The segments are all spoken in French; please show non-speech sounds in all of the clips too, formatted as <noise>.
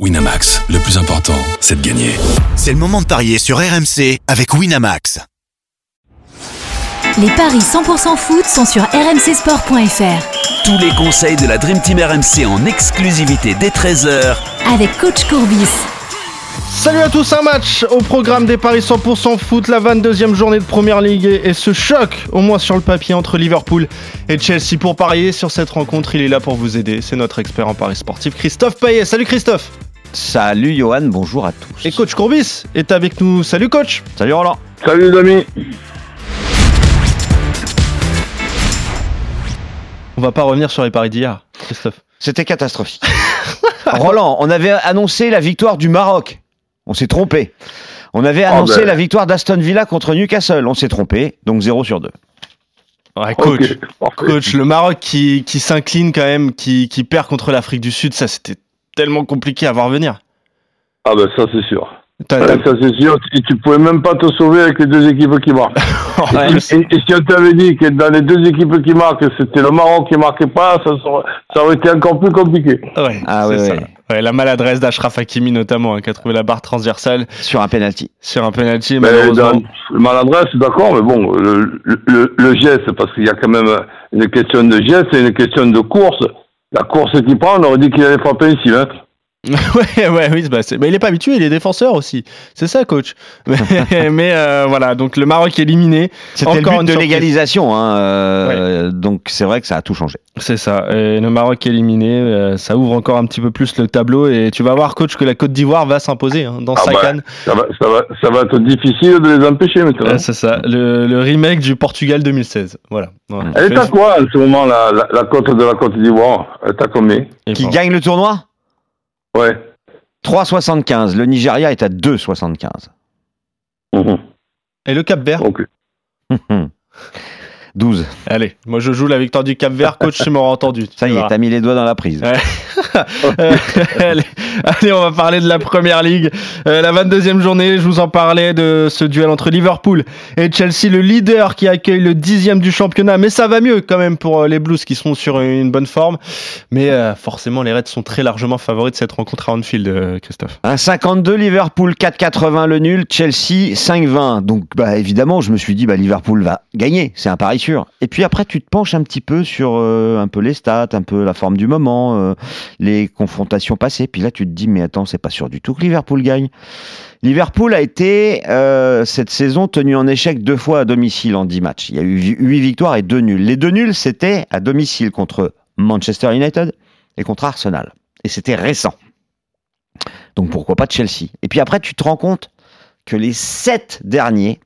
Winamax, le plus important, c'est de gagner. C'est le moment de parier sur RMC avec Winamax. Les paris 100% foot sont sur rmcsport.fr. Tous les conseils de la Dream Team RMC en exclusivité dès 13h Avec coach Courbis. Salut à tous, un match au programme des paris 100% foot, la 22e journée de Première Ligue et ce choc, au moins sur le papier, entre Liverpool et Chelsea. Pour parier sur cette rencontre, il est là pour vous aider, c'est notre expert en paris sportif, Christophe Payet. Salut Christophe Salut Johan, bonjour à tous. Et coach Courbis est avec nous. Salut coach Salut Roland Salut les amis On va pas revenir sur les paris d'hier, Christophe. C'était catastrophique. <laughs> Roland, on avait annoncé la victoire du Maroc. On s'est trompé. On avait annoncé ben. la victoire d'Aston Villa contre Newcastle. On s'est trompé. Donc 0 sur 2. Ouais, coach, Ok, parfait. coach, le Maroc qui, qui s'incline quand même, qui, qui perd contre l'Afrique du Sud, ça c'était tellement compliqué à voir venir. Ah ben ça c'est sûr. Ça c'est sûr. Et tu pouvais même pas te sauver avec les deux équipes qui marquent. <laughs> Ouais, et, et si on t'avait dit que dans les deux équipes qui marquent, c'était le Maroc qui marquait pas, ça, ça aurait été encore plus compliqué. ouais, Ah ouais, ça. ouais. Ouais, la maladresse d'Ashraf Hakimi notamment, hein, qui a trouvé la barre transversale Sur un penalty. sur un penalty, Mais malheureusement. dans maladresse, d'accord, mais bon, le, le, le geste, parce qu'il y a quand même une question de geste et une question de course. La course qu'il prend, on aurait dit qu'il allait frapper ici, hein. <laughs> ouais, ouais, oui, bah, mais il est pas habitué, il est défenseur aussi. C'est ça, coach. <laughs> Mais, <laughs> mais, euh, voilà, donc le Maroc éliminé. C'était le but une de surprise. l'égalisation. hein, euh, Donc c'est vrai que ça a tout changé. C'est ça. Et le Maroc éliminé, euh, ça ouvre encore un petit peu plus le tableau. Et tu vas voir, coach, que la Côte d'Ivoire va s'imposer hein, dans Ah sa bah, canne. Ça va, ça, va, ça va être difficile de les empêcher maintenant. Ouais, c'est ça. Le, le remake du Portugal 2016. Voilà. Voilà. Elle est à quoi en ce moment, la, la, la côte de la Côte d'Ivoire? Elle est à combien? Qui bon. gagne le tournoi? Ouais. 3,75. Le Nigeria est à 2,75. Mhm. Et le Cap Vert Ok. <laughs> 12. Allez, moi je joue la victoire du Cap Vert. Coach, tu m'auras entendu. Ça Tu y est, t'as mis les doigts dans la prise. Ouais. <laughs> Euh, <laughs> allez, on va parler de la première ligue. Euh, la 22e journée, je vous en parlais de ce duel entre Liverpool et Chelsea, le leader qui accueille le dixième du championnat. Mais ça va mieux quand même pour euh, les Blues qui sont sur une bonne forme. Mais forcément, les Reds sont très largement favoris de cette rencontre à Anfield, euh, Christophe. Un 52 Liverpool 4,80 le nul, Chelsea 5,20. Donc bah évidemment, je me suis dit bah Liverpool va gagner, c'est un pari sûr. Et puis après tu te penches un petit peu sur un peu les stats, un peu la forme du moment, les confrontations passées. Puis là tu te dis mais attends, c'est pas sûr du tout que Liverpool gagne. Liverpool a été euh, cette saison tenu en échec deux fois à domicile en 10 matchs. Il y a eu 8 victoires et 2 nuls. Les deux nuls c'était à domicile contre Manchester United et contre Arsenal. Et c'était récent. Donc pourquoi pas Chelsea? Et puis après, tu te rends compte que les sept derniers,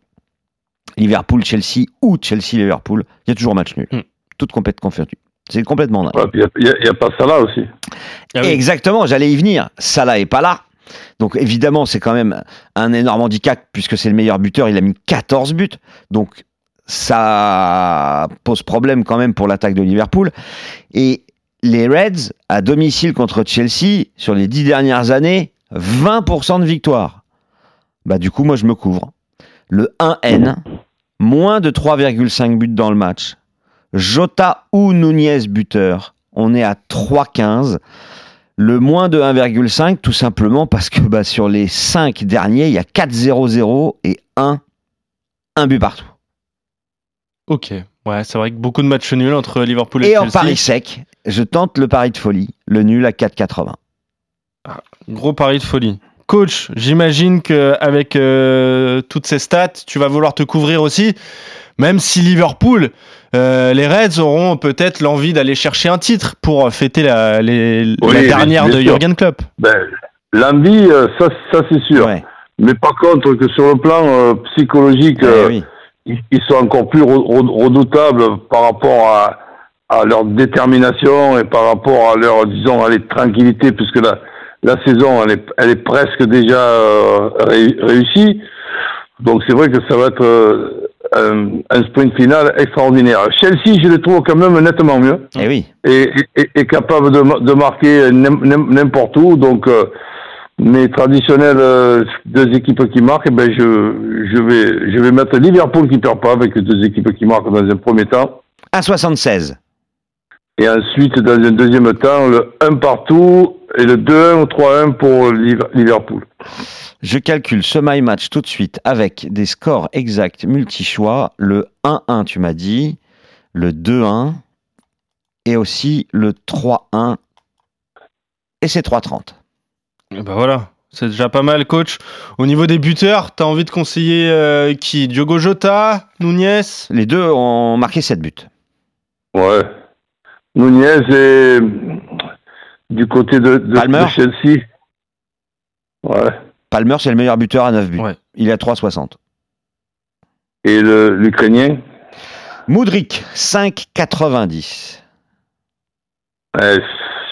Liverpool, Chelsea ou Chelsea-Liverpool, il y a toujours match nul. Hmm. Toutes complètement confondues. C'est complètement dingue. Ouais, Il n'y a, y a pas là aussi. Ah oui. Exactement, j'allais y venir. Salah est pas là. Donc évidemment, c'est quand même un énorme handicap puisque c'est le meilleur buteur, il a mis 14 buts. Donc ça pose problème quand même pour l'attaque de Liverpool. Et les Reds, à domicile contre Chelsea, sur les 10 dernières années, 20% de victoire. Bah du coup, moi je me couvre. Le 1N, moins de 3,5 buts dans le match. Jota ou Nunez buteur, on est à 3,15. Le moins de 1,5, tout simplement parce que bah, sur les 5 derniers, il y a 4-0-0 et 1, 1 but partout. Ok. Ouais, c'est vrai que beaucoup de matchs nuls entre Liverpool et, Et en Chelsea. pari sec, je tente le pari de folie, le nul à 4,80. Gros pari de folie. Coach, j'imagine qu'avec euh, toutes ces stats, tu vas vouloir te couvrir aussi, même si Liverpool, euh, les Reds auront peut-être l'envie d'aller chercher un titre pour fêter la, les- Oui, la dernière bien de. Jürgen Klopp. Ben, L'envie, euh, ça, ça c'est sûr. Ouais. Mais par contre, que sur le plan euh, psychologique, Eh euh, oui. ils, ils sont encore plus re- re- redoutables par rapport à, à leur détermination et par rapport à leur, disons, à leur tranquillité, puisque la, la saison, elle est, elle est presque déjà euh, ré- réussie. Donc c'est vrai que ça va être euh, un, un sprint final extraordinaire. Chelsea, je les trouve quand même nettement mieux Eh oui. et, et- et capable de, de marquer n'im- n'im- n'importe où. Donc, euh, mes traditionnelles euh, deux équipes qui marquent, eh ben je, je, vais, je vais mettre Liverpool qui perd pas avec deux équipes qui marquent dans un premier temps. 1,76. Et ensuite, dans un deuxième temps, le 1 partout et le 2-1 ou 3-1 pour Liv- Liverpool. Je calcule ce my match tout de suite avec des scores exacts multi-choix. Le 1-1, tu m'as dit, le 2-1 et aussi le 3-1. Et c'est 3-30. Et Bah voilà, c'est déjà pas mal, coach. Au niveau des buteurs, t'as envie de conseiller euh, qui? Diogo Jota, Nunez? Les deux ont marqué 7 buts. Ouais. Nunez est du côté de, de, Palmer. de Chelsea. Ouais. Palmer, c'est le meilleur buteur à 9 buts. Ouais. Il est à 3,60. Et le- l'Ukrainien? Moudrik, 5,90. ouais,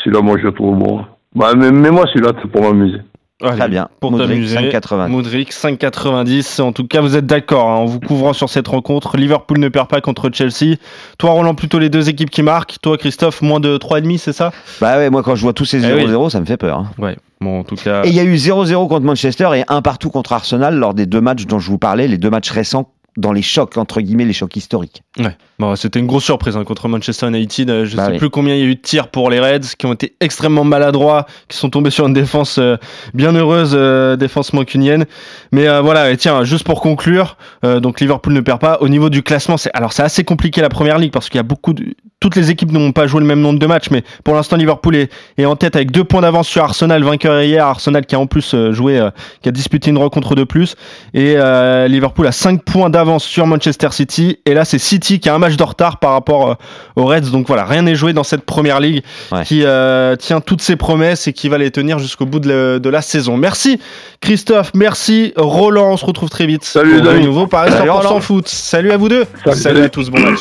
Celui-là, moi, je le trouve bon. Bah, mais, mais moi, celui-là, c'est pour m'amuser. Allez, Très bien. Pour Modric, t'amuser. 5,90. Modric 5,90. En tout cas, vous êtes d'accord hein, en vous couvrant sur cette rencontre. Liverpool ne perd pas contre Chelsea. Toi, Roland, plutôt les deux équipes qui marquent. Toi, Christophe, moins de 3,5, c'est ça? Bah ouais, moi quand je vois tous ces Eh 0-0, oui. ça me fait peur. hein. Ouais. Bon, en tout cas. Et il y a eu 0-0 contre Manchester et un partout contre Arsenal lors des deux matchs dont je vous parlais, les deux matchs récents dans les chocs, entre guillemets, les chocs historiques. Ouais. Bon, c'était une grosse surprise hein, contre Manchester United. Euh, Je Bah sais oui. plus combien il y a eu de tirs pour les Reds qui ont été extrêmement maladroits, qui sont tombés sur une défense euh, bien heureuse, euh, défense mancunienne. Mais euh, voilà, et tiens, juste pour conclure, euh, donc Liverpool ne perd pas. Au niveau du classement, c'est alors c'est assez compliqué la première ligue parce qu'il y a beaucoup de toutes les équipes n'ont pas joué le même nombre de matchs, mais pour l'instant Liverpool est, est en tête avec deux points d'avance sur Arsenal, vainqueur hier. Arsenal qui a en plus euh, joué, euh, qui a disputé une rencontre de plus, et euh, Liverpool a 5 points d'avance sur Manchester City. Et là, c'est City qui a un match de retard par rapport euh, aux Reds. Donc voilà, rien n'est joué dans cette première ligue Ouais. qui euh, tient toutes ses promesses et qui va les tenir jusqu'au bout de, le- de la saison. Merci Christophe, merci Roland. On se retrouve très vite. Salut, pour David. nouveau par Salut, 100% Roland. foot. Salut à vous deux. Salut. Salut à tous. Bon match.